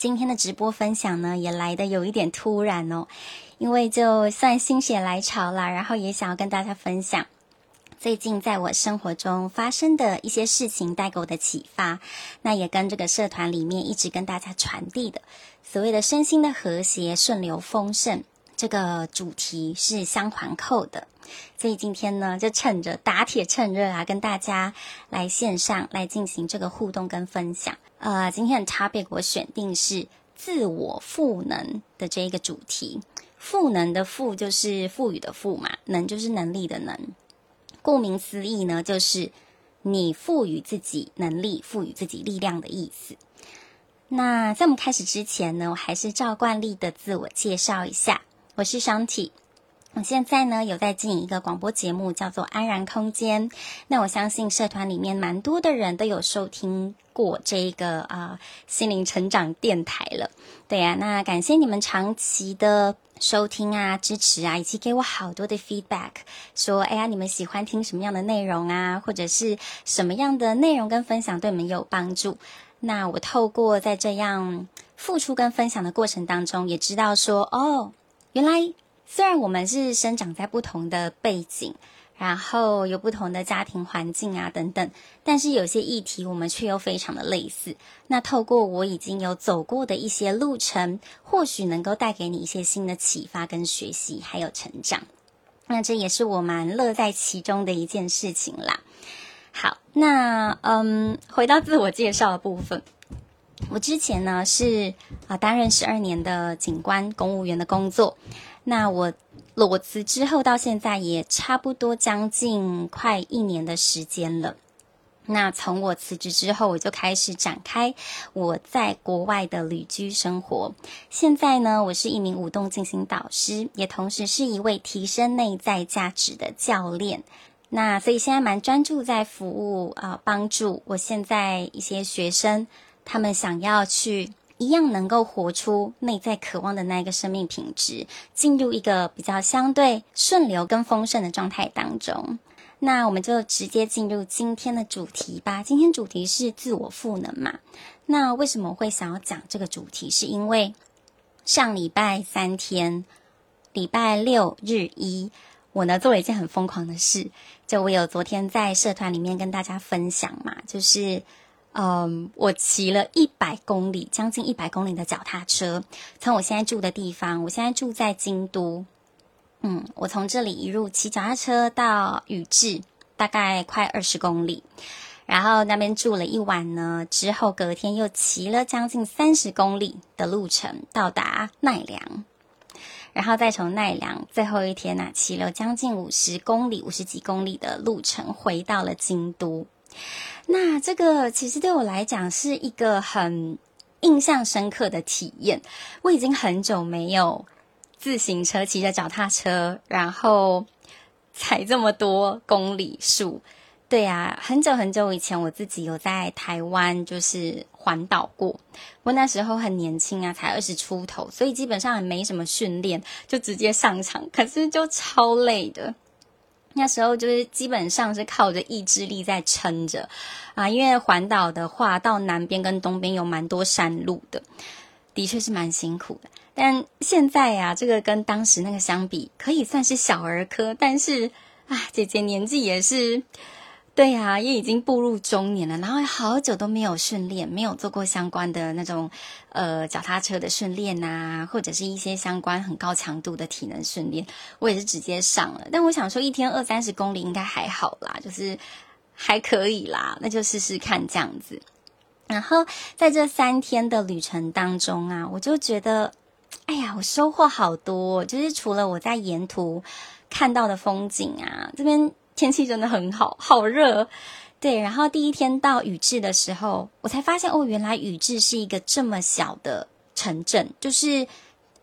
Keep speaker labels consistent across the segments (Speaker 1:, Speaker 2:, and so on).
Speaker 1: 今天的直播分享呢，也来的有一点突然哦，因为就算心血来潮啦，然后也想要跟大家分享最近在我生活中发生的一些事情带给我的启发，那也跟这个社团里面一直跟大家传递的所谓的身心的和谐、顺流、丰盛这个主题是相环扣的，所以今天呢，就趁着打铁趁热啊，跟大家来线上来进行这个互动跟分享。呃，今天的 topic 我选定是自我赋能的这一个主题。赋能的赋就是赋予的赋嘛，能就是能力的能。顾名思义呢，就是你赋予自己能力、赋予自己力量的意思。那在我们开始之前呢，我还是照惯例的自我介绍一下，我是商体。我现在呢有在经营一个广播节目，叫做安然空间。那我相信社团里面蛮多的人都有收听过这个啊、呃、心灵成长电台了。对呀、啊，那感谢你们长期的收听啊、支持啊，以及给我好多的 feedback，说哎呀你们喜欢听什么样的内容啊，或者是什么样的内容跟分享对你们有帮助。那我透过在这样付出跟分享的过程当中，也知道说哦，原来。虽然我们是生长在不同的背景，然后有不同的家庭环境啊等等，但是有些议题我们却又非常的类似。那透过我已经有走过的一些路程，或许能够带给你一些新的启发跟学习，还有成长。那这也是我蛮乐在其中的一件事情啦。好，那嗯，回到自我介绍的部分，我之前呢是啊担任十二年的警官公务员的工作。那我裸辞之后到现在也差不多将近快一年的时间了。那从我辞职之后，我就开始展开我在国外的旅居生活。现在呢，我是一名舞动进行导师，也同时是一位提升内在价值的教练。那所以现在蛮专注在服务啊、帮助我现在一些学生，他们想要去。一样能够活出内在渴望的那一个生命品质，进入一个比较相对顺流跟丰盛的状态当中。那我们就直接进入今天的主题吧。今天主题是自我赋能嘛。那为什么会想要讲这个主题？是因为上礼拜三天，礼拜六日一，我呢做了一件很疯狂的事。就我有昨天在社团里面跟大家分享嘛，就是。嗯，我骑了一百公里，将近一百公里的脚踏车，从我现在住的地方，我现在住在京都，嗯，我从这里一路骑脚踏车到宇治，大概快二十公里，然后那边住了一晚呢，之后隔天又骑了将近三十公里的路程到达奈良，然后再从奈良最后一天呢，骑了将近五十公里，五十几公里的路程回到了京都。那这个其实对我来讲是一个很印象深刻的体验。我已经很久没有自行车骑着脚踏车，然后踩这么多公里数。对啊，很久很久以前我自己有在台湾就是环岛过。我那时候很年轻啊，才二十出头，所以基本上也没什么训练，就直接上场，可是就超累的。那时候就是基本上是靠着意志力在撑着啊，因为环岛的话，到南边跟东边有蛮多山路的，的确是蛮辛苦的。但现在呀、啊，这个跟当时那个相比，可以算是小儿科。但是啊，姐姐年纪也是。对呀、也已经步入中年了，然后好久都没有训练，没有做过相关的那种呃脚踏车的训练呐，或者是一些相关很高强度的体能训练，我也是直接上了。但我想说，一天二三十公里应该还好啦，就是还可以啦，那就试试看这样子。然后在这三天的旅程当中啊，我就觉得，哎呀，我收获好多，就是除了我在沿途看到的风景啊，这边。天气真的很好，好热，对。然后第一天到宇治的时候，我才发现哦，原来宇治是一个这么小的城镇。就是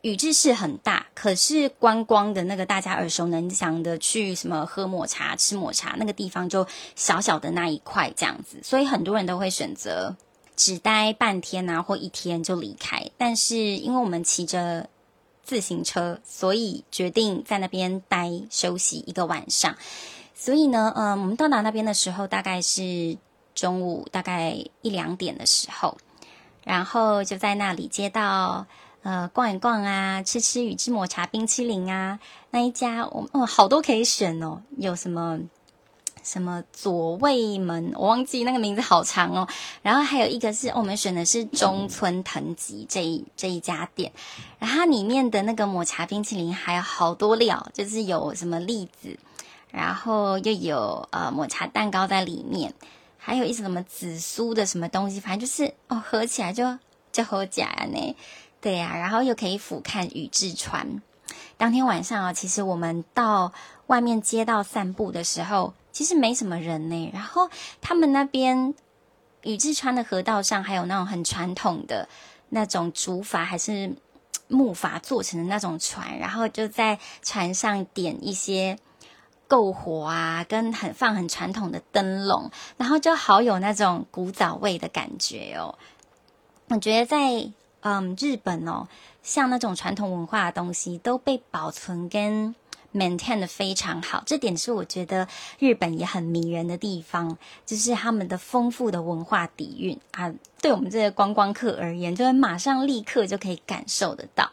Speaker 1: 宇治市很大，可是观光的那个大家耳熟能详的去什么喝抹茶、吃抹茶那个地方，就小小的那一块这样子。所以很多人都会选择只待半天啊，或一天就离开。但是因为我们骑着自行车，所以决定在那边待休息一个晚上。所以呢，嗯，我们到达那边的时候大概是中午，大概一两点的时候。然后就在那里街道呃逛一逛啊，吃吃宇治抹茶冰淇淋啊。那一家我哦好多可以选哦，有什么？什么左卫门，我忘记那个名字好长哦。然后还有一个是我们选的是中村藤吉这一这一家店，然后它里面的那个抹茶冰淇淋还有好多料，就是有什么栗子，然后又有呃抹茶蛋糕在里面，还有一些什么紫苏的什么东西，反正就是哦合起来就就好假呢。对呀、然后又可以俯瞰宇治川。当天晚上啊，其实我们到外面街道散步的时候。其实没什么人呢，然后他们那边宇治川的河道上还有那种很传统的那种竹筏还是木筏做成的那种船，然后就在船上点一些篝火啊，跟很放很传统的灯笼，然后就好有那种古早味的感觉哦。我觉得在嗯日本哦，像那种传统文化的东西都被保存跟。maintain 的非常好，这点是我觉得日本也很迷人的地方，就是他们的丰富的文化底蕴啊，对我们这些观光客而言，就会马上立刻就可以感受得到。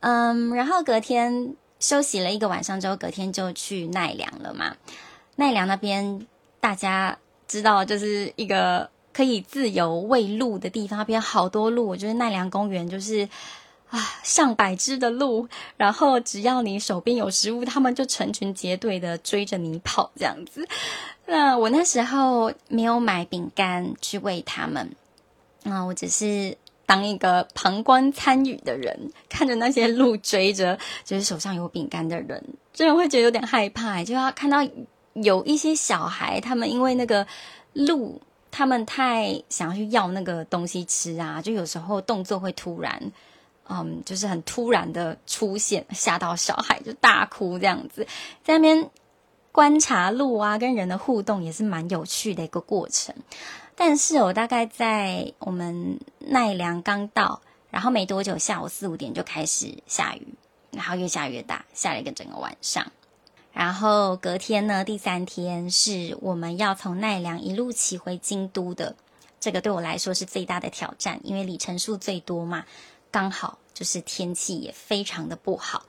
Speaker 1: 嗯，然后隔天休息了一个晚上之后，隔天就去奈良了嘛。奈良那边大家知道，就是一个可以自由喂鹿的地方，那边好多鹿，我觉得奈良公园就是。啊，上百只的鹿，然后只要你手边有食物，他们就成群结队的追着你跑，这样子。那我那时候没有买饼干去喂他们，啊，我只是当一个旁观参与的人，看着那些鹿追着，就是手上有饼干的人，真的会觉得有点害怕，就要看到有一些小孩，他们因为那个鹿，他们太想要去要那个东西吃啊，就有时候动作会突然。嗯，就是很突然的出现，吓到小孩就大哭这样子，在那边观察鹿啊，跟人的互动也是蛮有趣的一个过程。但是我大概在我们奈良刚到，然后没多久，下午四五点就开始下雨，然后越下越大，下了一个整个晚上。然后隔天呢，第三天是我们要从奈良一路骑回京都的，这个对我来说是最大的挑战，因为里程数最多嘛。刚好就是天气也非常的不好，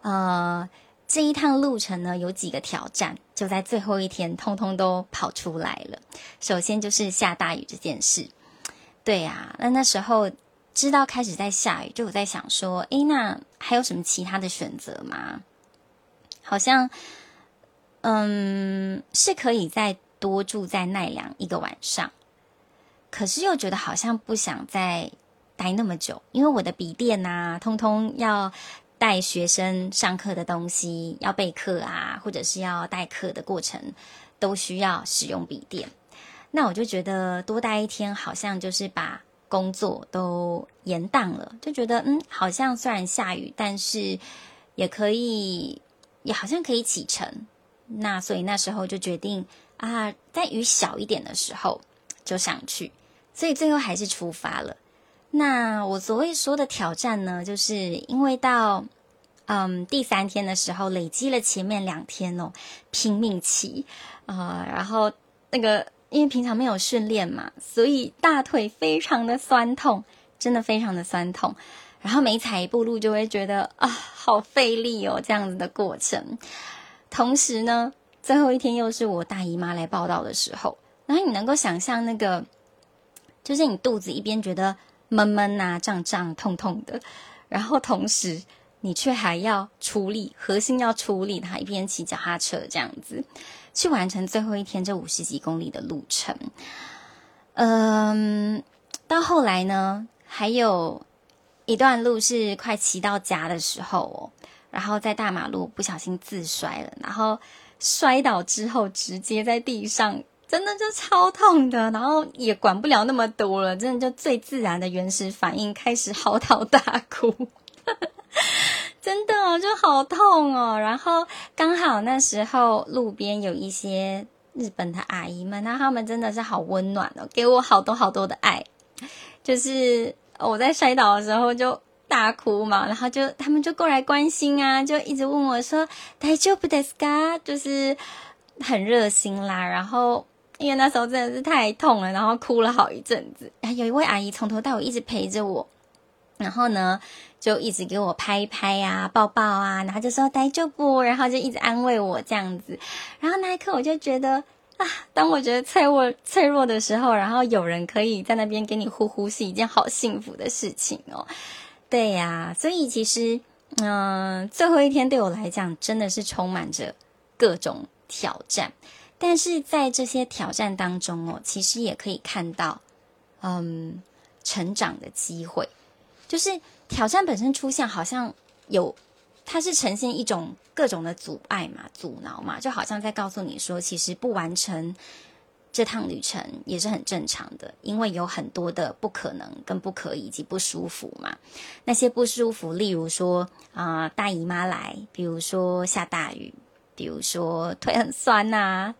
Speaker 1: 呃，这一趟路程呢，有几个挑战，就在最后一天通通都跑出来了。首先就是下大雨这件事，对呀，那那时候知道开始在下雨，就我在想说，诶，那还有什么其他的选择吗？好像，嗯，是可以再多住在奈良一个晚上，可是又觉得好像不想再。待那么久，因为我的笔电呐、啊，通通要带学生上课的东西，要备课啊，或者是要代课的过程，都需要使用笔电。那我就觉得多待一天，好像就是把工作都延宕了。就觉得嗯，好像虽然下雨，但是也可以，也好像可以启程。那所以那时候就决定啊，在雨小一点的时候就想去。所以最后还是出发了。那我所谓说的挑战呢，就是因为到嗯第三天的时候，累积了前面两天哦拼命骑啊、然后那个因为平常没有训练嘛，所以大腿非常的酸痛，真的非常的酸痛。然后每踩一步路就会觉得啊好费力哦，这样子的过程。同时呢，最后一天又是我大姨妈来报道的时候，然后你能够想象那个，就是你肚子一边觉得。闷闷呐，胀胀痛痛的，然后同时你却还要处理，核心要处理，他一边骑脚踏车这样子去完成最后一天这五十几公里的路程。嗯，到后来呢，还有一段路是快骑到家的时候哦，然后在大马路不小心自摔了，然后摔倒之后直接在地上。真的就超痛的，然后也管不了那么多了，真的就最自然的原始反应，开始嚎啕大哭，真的就好痛哦。然后刚好那时候路边有一些日本的阿姨们，那他们真的是好温暖哦，给我好多好多的爱。就是我在摔倒的时候就大哭嘛，然后就他们就过来关心啊，就一直问我说大丈夫ですか？就是很热心啦，然后。 因为那时候真的是太痛了，然后哭了好一阵子。然后有一位阿姨从头到尾一直陪着我，然后呢就一直给我拍一拍啊、抱抱啊，然后就说大丈夫，然后就一直安慰我这样子。然后那一刻我就觉得啊，当我觉得脆弱脆弱的时候，然后有人可以在那边给你呼呼，是一件好幸福的事情哦。对呀，所以其实。嗯、最后一天对我来讲真的是充满着各种挑战，但是在这些挑战当中哦，其实也可以看到，嗯，成长的机会。就是挑战本身出现，好像有，它是呈现一种各种的阻碍嘛、阻挠嘛，就好像在告诉你说，其实不完成。这趟旅程也是很正常的，因为有很多的不可能、跟不可以以及不舒服嘛。那些不舒服，例如说啊、大姨妈来，比如说下大雨，比如说腿很酸呐、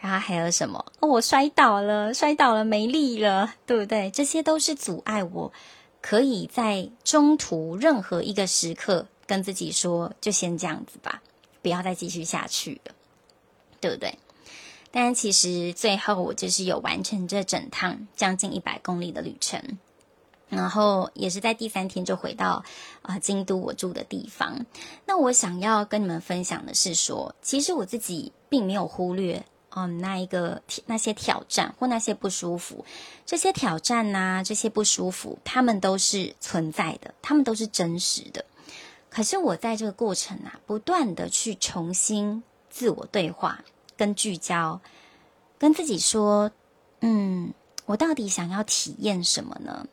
Speaker 1: 然后还有什么？哦，我摔倒了，摔倒了没力了，对不对？这些都是阻碍我，可以在中途任何一个时刻跟自己说，就先这样子吧，不要再继续下去了，对不对？但其实最后我就是有完成这整趟将近一百公里的旅程，然后也是在第三天就回到啊、京都我住的地方。那我想要跟你们分享的是说，其实我自己并没有忽略嗯、那一个那些挑战或那些不舒服，这些挑战呐、这些不舒服，他们都是存在的，他们都是真实的。可是我在这个过程啊，不断的去重新自我对话。跟聚焦，跟自己说，嗯，我到底想要体验什么呢？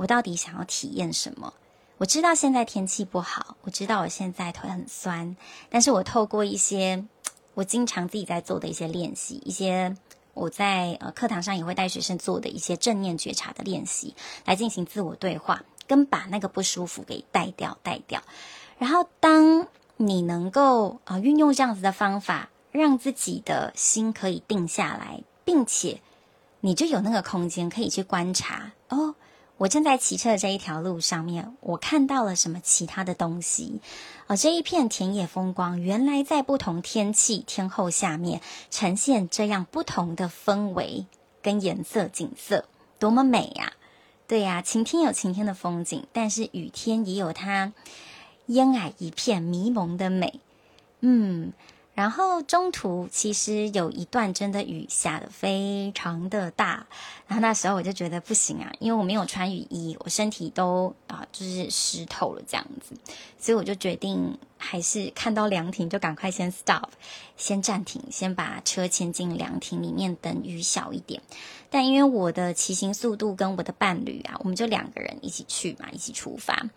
Speaker 1: 我到底想要体验什么？我知道现在天气不好，我知道我现在腿很酸，但是我透过一些我经常自己在做的一些练习，一些我在呃课堂上也会带学生做的一些正念觉察的练习，来进行自我对话，跟把那个不舒服给带掉，带掉。然后，当你能够啊、呃、运用这样子的方法。让自己的心可以定下来，并且你就有那个空间可以去观察哦。我正在骑车的这一条路上面，我看到了什么其他的东西？哦，这一片田野风光，原来在不同天气天候下面呈现这样不同的氛围跟颜色景色，多么美呀！对呀，晴天有晴天的风景，但是雨天也有它烟霭一片迷蒙的美。嗯。然后中途其实有一段真的雨下的非常的大，然后那时候我就觉得不行啊，因为我没有穿雨衣，我身体都啊就是湿透了这样子，所以我就决定还是看到凉亭就赶快先 stop，先暂停，先把车牵进凉亭里面等雨小一点。但因为我的骑行速度跟我的伴侣啊，我们就两个人一起去嘛，一起出发，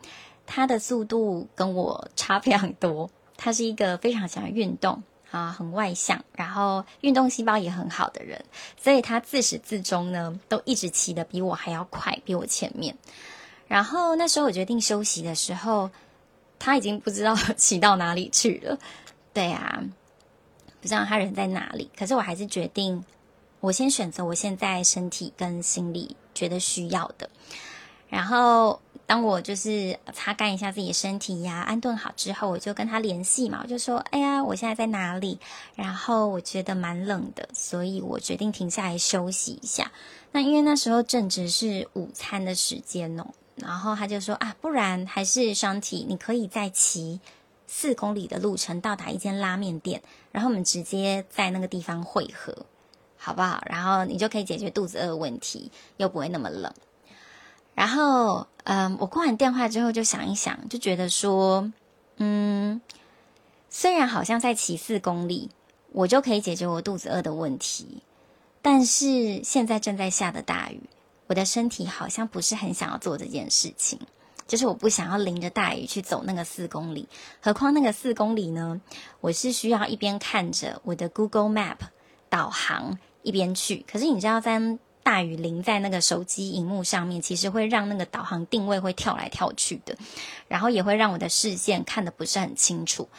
Speaker 1: 他的速度跟我差非常多。他是一个非常喜欢运动啊，很外向，然后运动细胞也很好的人，所以他自始至终呢，都一直骑得比我还要快，比我前面。然后那时候我决定休息的时候，他已经不知道骑到哪里去了。对啊，不知道他人在哪里。可是我还是决定，我先选择我现在身体跟心理觉得需要的，然后。当我就是擦干一下自己的身体呀，安顿好之后，我就跟他联系嘛，我就说：“哎呀，我现在在哪里？”然后我觉得蛮冷的，所以我决定停下来休息一下。那因为那时候正值是午餐的时间哦，然后他就说：“啊，不然还是双体，你可以再骑四公里的路程到达一间拉面店，然后我们直接在那个地方汇合，好不好？然后你就可以解决肚子饿的问题，又不会那么冷。”然后，嗯，我挂完电话之后就想一想，就觉得说，嗯，虽然好像在骑四公里，我就可以解决我肚子饿的问题，但是现在正在下的大雨，我的身体好像不是很想要做这件事情，就是我不想要淋着大雨去走那个四公里，何况那个四公里呢，我是需要一边看着我的 Google Map 导航一边去，可是你知道在。大雨淋在那个手机荧幕上面，其实会让那个导航定位会跳来跳去的，然后也会让我的视线看得不是很清楚。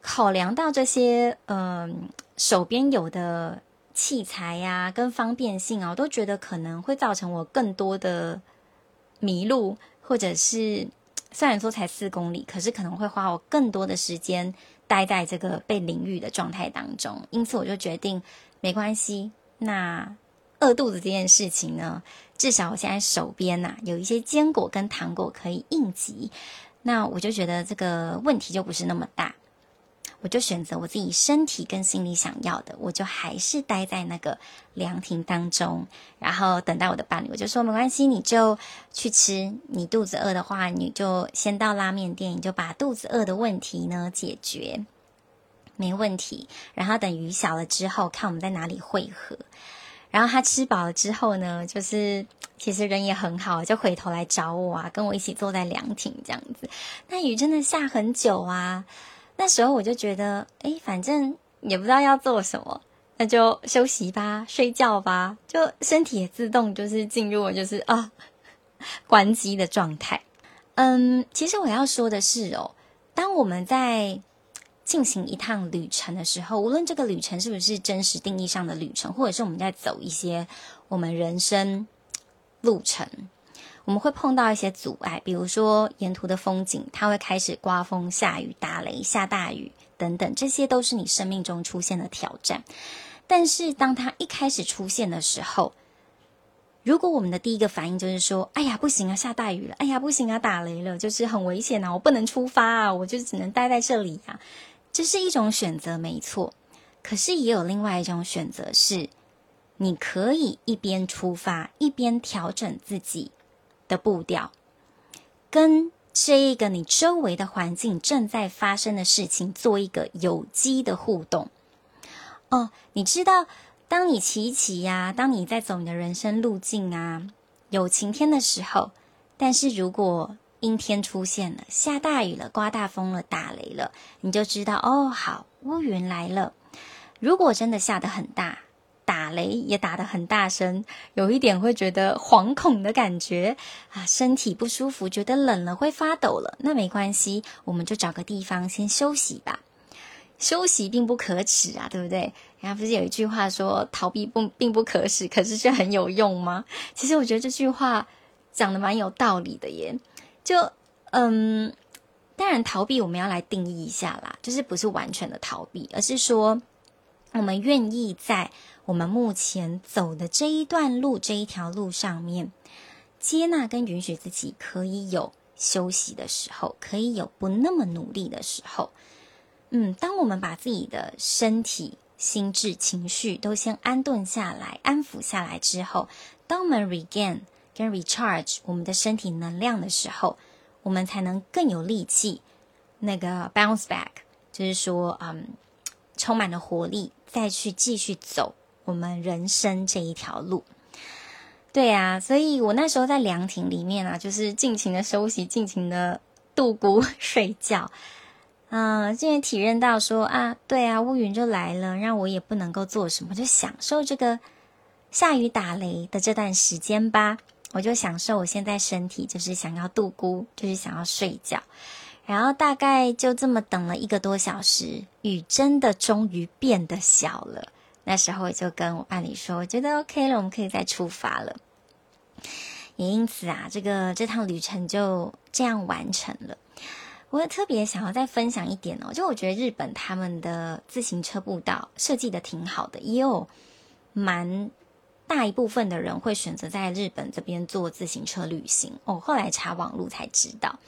Speaker 1: 考量到这些，嗯、手边有的器材呀、跟方便性啊，我都觉得可能会造成我更多的迷路，或者是虽然说才四公里，可是可能会花我更多的时间待在这个被淋雨的状态当中。因此，我就决定没关系。那饿肚子这件事情呢，至少我现在手边呐、有一些坚果跟糖果可以应急，那我就觉得这个问题就不是那么大。我就选择我自己身体跟心里想要的，我就还是待在那个凉亭当中，然后等待我的伴侣。我就说没关系，你就去吃。你肚子饿的话，你就先到拉面店，你就把肚子饿的问题呢解决，没问题。然后等雨小了之后，看我们在哪里汇合。然后他吃饱了之后呢，就是其实人也很好，就回头来找我啊，跟我一起坐在凉亭这样子。那雨真的下很久啊。那时候我就觉得，哎，反正也不知道要做什么，那就休息吧，睡觉吧，就身体也自动就是进入就是啊关机的状态。嗯，其实我要说的是哦，当我们在进行一趟旅程的时候，无论这个旅程是不是真实定义上的旅程，或者是我们在走一些我们人生路程。我们会碰到一些阻碍，比如说沿途的风景，它会开始刮风、下雨、打雷、下大雨等等，这些都是你生命中出现的挑战。但是，当它一开始出现的时候，如果我们的第一个反应就是说：“哎呀，不行啊，下大雨了！哎呀，不行啊，打雷了，就是很危险啊，我不能出发啊，我就只能待在这里啊。”这是一种选择，没错。可是也有另外一种选择是，你可以一边出发，一边调整自己。的步调，跟这一个你周围的环境正在发生的事情做一个有机的互动。哦，你知道，当你骑一骑呀，当你在走你的人生路径啊，有晴天的时候，但是如果阴天出现了，下大雨了，刮大风了，打雷了，你就知道哦，好，乌云来了。如果真的下得很大。打雷也打得很大声，有一点会觉得惶恐的感觉啊，身体不舒服，觉得冷了会发抖了。那没关系，我们就找个地方先休息吧。休息并不可耻啊，对不对？然后不是有一句话说逃避不并不可耻，可是却很有用吗？其实我觉得这句话讲得蛮有道理的耶。就嗯，当然逃避我们要来定义一下啦，就是不是完全的逃避，而是说我们愿意在。我们目前走的这一段路，这一条路上面，接纳跟允许自己可以有休息的时候，可以有不那么努力的时候。嗯，当我们把自己的身体、心智、情绪都先安顿下来、安抚下来之后，当我们 regain 跟 recharge 我们的身体能量的时候，我们才能更有力气，那个 bounce back，就是说，嗯，充满了活力，再去继续走。我们人生这一条路，对啊，所以我那时候在凉亭里面啊，就是尽情的休息，尽情的度过 睡觉。嗯、现在体认到说啊，对啊，乌云就来了，让我也不能够做什么，就享受这个下雨打雷的这段时间吧。我就享受我现在身体，就是想要度孤，就是想要睡觉。然后大概就这么等了一个多小时，雨真的终于变得小了。那时候我就跟我伴侣说，我觉得 OK 了，我们可以再出发了。也因此啊，这个这趟旅程就这样完成了。我也特别想要再分享一点哦，就我觉得日本他们的自行车步道设计的挺好的，也有蛮大一部分的人会选择在日本这边做自行车旅行哦。后来查网路才知道，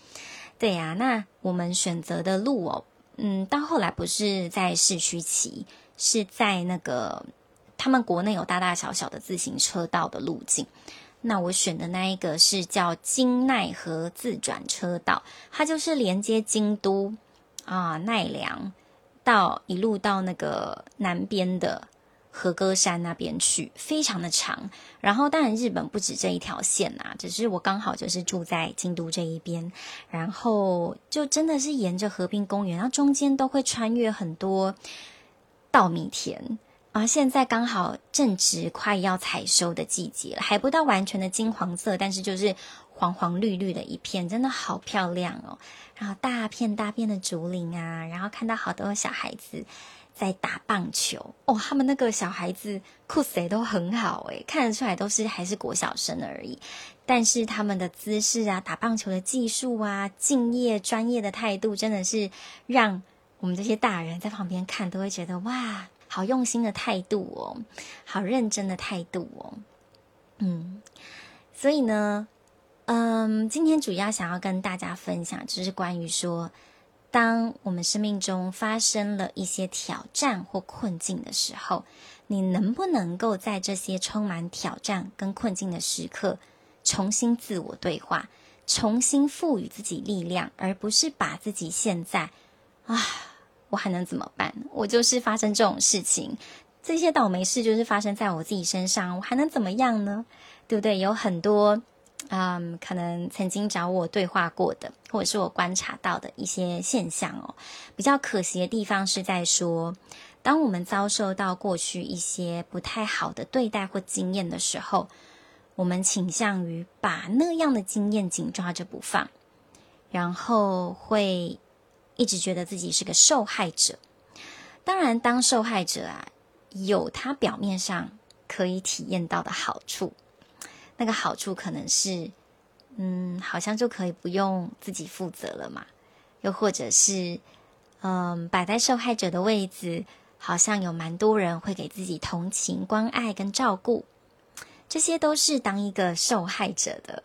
Speaker 1: 对呀，那我们选择的路哦，嗯，到后来不是在市区骑。是在那个他们国内有大大小小的自行车道的路径，那我选的那一个是叫京奈和自转车道，它就是连接京都啊奈良到一路到那个南边的和歌山那边去，非常的长。然后当然日本不止这一条线啊，只是我刚好就是住在京都这一边，然后就真的是沿着河滨公园，然后中间都会穿越很多。稻米田啊，现在刚好正值快要采收的季节了，还不到完全的金黄色，但是就是黄黄绿绿的一片，真的好漂亮哦。然后大片大片的竹林啊，然后看到好多小孩子在打棒球哦，他们那个小孩子酷谁都很好诶，看得出来都是还是国小生而已，但是他们的姿势啊，打棒球的技术啊，敬业专业的态度，真的是让。我们这些大人在旁边看，都会觉得哇，好用心的态度哦，好认真的态度哦。嗯，所以呢，嗯，今天主要想要跟大家分享，就是关于说，当我们生命中发生了一些挑战或困境的时候，你能不能够在这些充满挑战跟困境的时刻，重新自我对话，重新赋予自己力量，而不是把自己现在啊。我还能怎么办？我就是发生这种事情，这些倒霉事就是发生在我自己身上，我还能怎么样呢？对不对？有很多，嗯，可能曾经找我对话过的，或者是我观察到的一些现象哦。比较可惜的地方是在说，当我们遭受到过去一些不太好的对待或经验的时候，我们倾向于把那样的经验紧抓着不放，然后会。一直觉得自己是个受害者，当然，当受害者啊，有他表面上可以体验到的好处，那个好处可能是，嗯，好像就可以不用自己负责了嘛，又或者是，嗯，摆在受害者的位置，好像有蛮多人会给自己同情、关爱跟照顾，这些都是当一个受害者的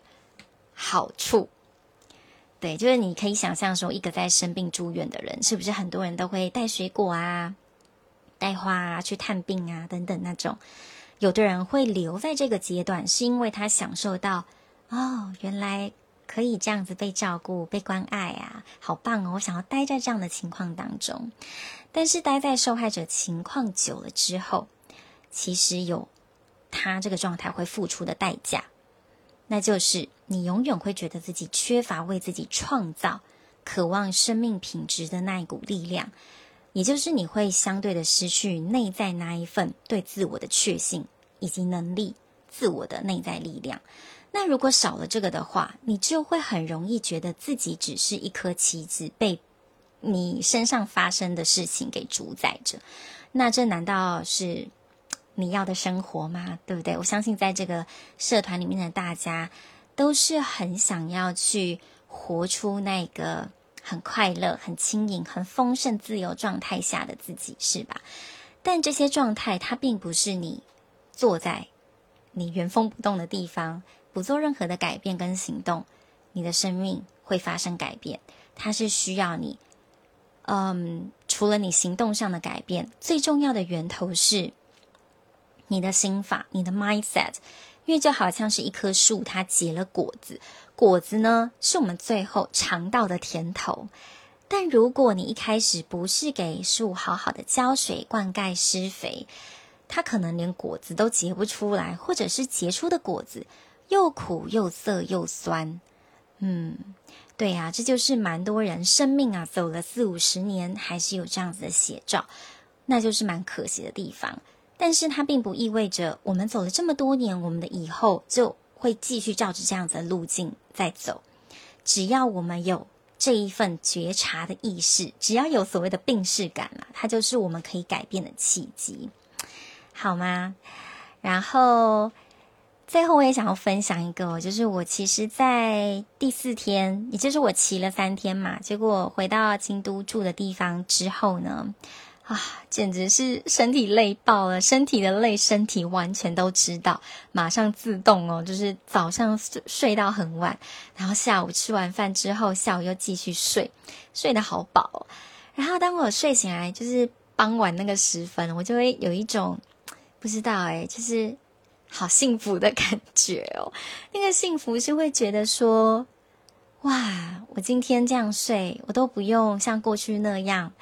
Speaker 1: 好处。对，就是你可以想象说，一个在生病住院的人，是不是很多人都会带水果啊、带花啊去探病啊等等那种？有的人会留在这个阶段，是因为他享受到哦，原来可以这样子被照顾、被关爱啊，好棒哦！我想要待在这样的情况当中。但是待在受害者情况久了之后，其实有他这个状态会付出的代价。那就是你永远会觉得自己缺乏为自己创造、渴望生命品质的那一股力量，也就是你会相对的失去内在那一份对自我的确信以及能力、自我的内在力量。那如果少了这个的话，你就会很容易觉得自己只是一颗棋子，被你身上发生的事情给主宰着。那这难道是？你要的生活吗？对不对？我相信在这个社团里面的大家，都是很想要去活出那个很快乐、很轻盈、很丰盛、自由状态下的自己，是吧？但这些状态，它并不是你坐在你原封不动的地方，不做任何的改变跟行动，你的生命会发生改变。它是需要你，嗯，除了你行动上的改变，最重要的源头是。你的心法，你的 mindset，因为就好像是一棵树，它结了果子，果子呢是我们最后尝到的甜头。但如果你一开始不是给树好好的浇水、灌溉、施肥，它可能连果子都结不出来，或者是结出的果子又苦又涩又酸。嗯，对呀，这就是蛮多人生命啊，走了四五十年，还是有这样子的写照，那就是蛮可惜的地方。但是它并不意味着我们走了这么多年，我们的以后就会继续照着这样子的路径在走。只要我们有这一份觉察的意识，只要有所谓的病识感了，它就是我们可以改变的契机，好吗？然后最后我也想要分享一个，就是我其实，在第四天，也就是我骑了三天嘛，结果回到京都住的地方之后呢。啊，简直是身体累爆了！身体的累，身体完全都知道，马上自动哦，就是早上睡到很晚，然后下午吃完饭之后，下午又继续睡，睡得好饱。然后当我睡醒来，就是傍晚那个时分，我就会有一种不知道诶，就是好幸福的感觉哦。那个幸福是会觉得说，哇，我今天这样睡，我都不用像过去那样。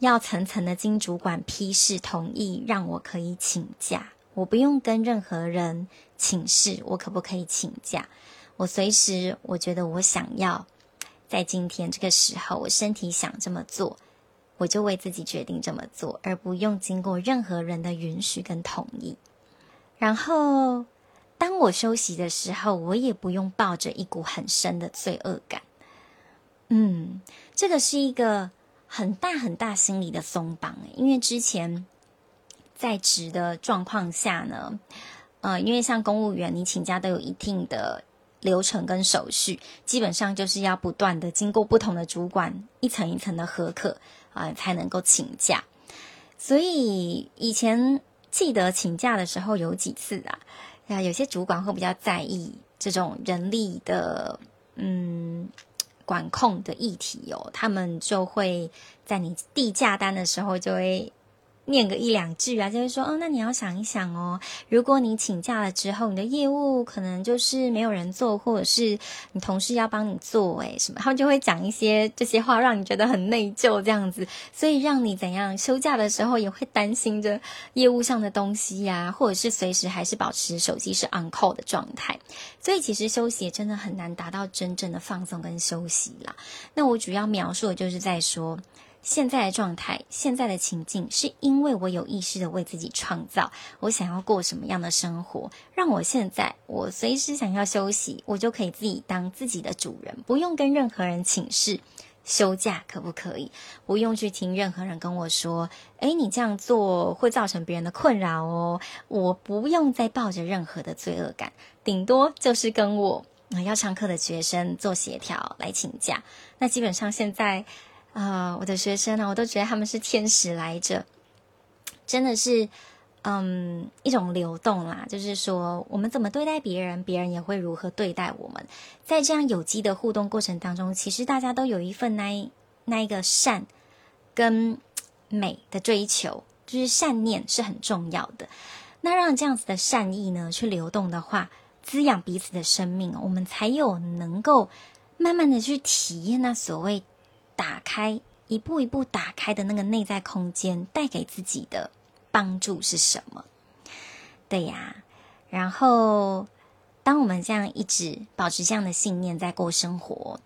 Speaker 1: 要层层的经主管批示同意，让我可以请假。我不用跟任何人请示，我可不可以请假？我随时，我觉得我想要在今天这个时候，我身体想这么做，我就为自己决定这么做，而不用经过任何人的允许跟同意。然后，当我休息的时候，我也不用抱着一股很深的罪恶感。嗯，这个是一个。很大很大心理的松绑，因为之前在职的状况下呢，呃，因为像公务员，你请假都有一定的流程跟手续，基本上就是要不断的经过不同的主管一层一层的核可啊，呃，才能够请假。
Speaker 2: 所以以前记得请假的时候有几次啊，啊，有些主管会比较在意这种人力的，嗯。管控的议题哦，他们就会在你递价单的时候就会念个一两句啊，就会说哦，那你要想一想哦，如果你请假了之后，你的业务可能就是没有人做，或者是你同事要帮你做，诶什么，他们就会讲一些这些话，让你觉得很内疚这样子，所以让你怎样休假的时候也会担心着业务上的东西呀，或者是随时还是保持手机是 on call 的状态，所以其实休息也真的很难达到真正的放松跟休息啦。那我主要描述的就是在说。现在的状态，现在的情境，是因为我有意识的为自己创造，我想要过什么样的生活，让我现在我随时想要休息，我就可以自己当自己的主人，不用跟任何人请示休假可不可以，不用去听任何人跟我说，诶，你这样做会造成别人的困扰哦，我不用再抱着任何的罪恶感，顶多就是跟我要上课的学生做协调来请假，那基本上现在。啊、我的学生呢，我都觉得他们是天使来着，真的是，嗯，一种流动啦。就是说，我们怎么对待别人，别人也会如何对待我们。在这样有机的互动过程当中，其实大家都有一份那那一个善跟美的追求，就是善念是很重要的。那让这样子的善意呢去流动的话，滋养彼此的生命，我们才有能够慢慢的去体验那所谓。打开，一步一步打开的那个内在空间，带给自己的帮助是什么？对呀，然后当我们这样一直保持这样的信念在过生活，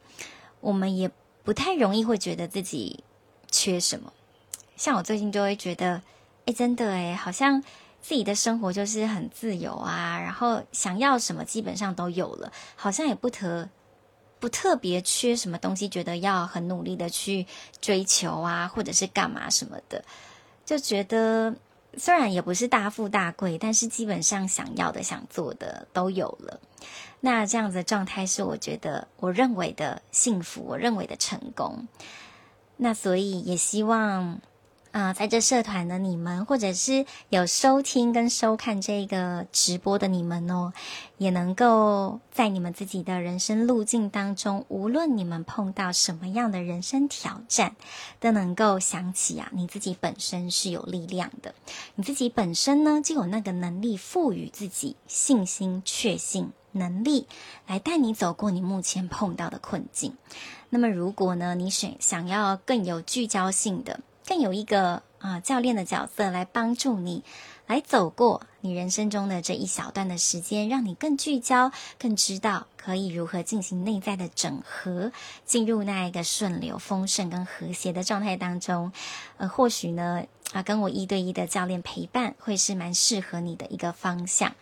Speaker 2: 我们也不太容易会觉得自己缺什么。像我最近就会觉得，哎，真的哎，好像自己的生活就是很自由啊，然后想要什么基本上都有了，好像也不特。不特别缺什么东西，觉得要很努力的去追求啊，或者是干嘛什么的，就觉得虽然也不是大富大贵，但是基本上想要的、想做的都有了。那这样子的状态是我觉得我认为的幸福，我认为的成功。那所以也希望。啊、在这社团的你们，或者是有收听跟收看这个直播的你们哦，也能够在你们自己的人生路径当中，无论你们碰到什么样的人生挑战，都能够想起啊，你自己本身是有力量的，你自己本身呢就有那个能力，赋予自己信心、确信能力，来带你走过你目前碰到的困境。那么，如果呢，你想想要更有聚焦性的。更有一个啊、教练的角色来帮助你，来走过你人生中的这一小段的时间，让你更聚焦，更知道可以如何进行内在的整合，进入那一个顺流、丰盛跟和谐的状态当中。呃，或许呢啊，跟我一对一的教练陪伴会是蛮适合你的一个方向。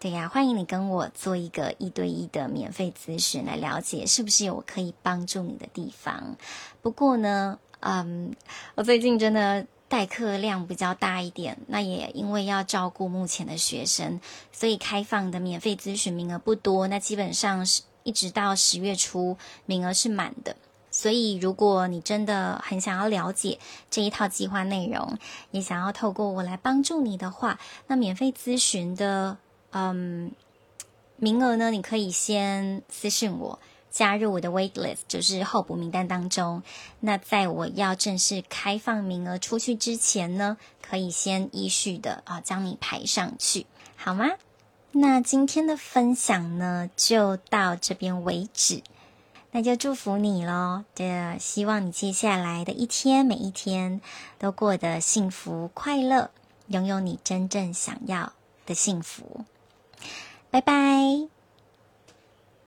Speaker 2: 对呀，欢迎你跟我做一个一对一的免费咨询，来了解是不是有我可以帮助你的地方。不过呢。嗯，我最近真的代课量比较大一点，那也因为要照顾目前的学生，所以开放的免费咨询名额不多。那基本上是一直到十月初，名额是满的。所以如果你真的很想要了解这一套计划内容，也想要透过我来帮助你的话，那免费咨询的嗯名额呢，你可以先私信我。加入我的 wait list，就是候补名单当中。那在我要正式开放名额出去之前呢，可以先依序的啊将你排上去，好吗？那今天的分享呢，就到这边为止。那就祝福你喽，对，希望你接下来的一天，每一天都过得幸福快乐，拥有你真正想要的幸福。拜拜。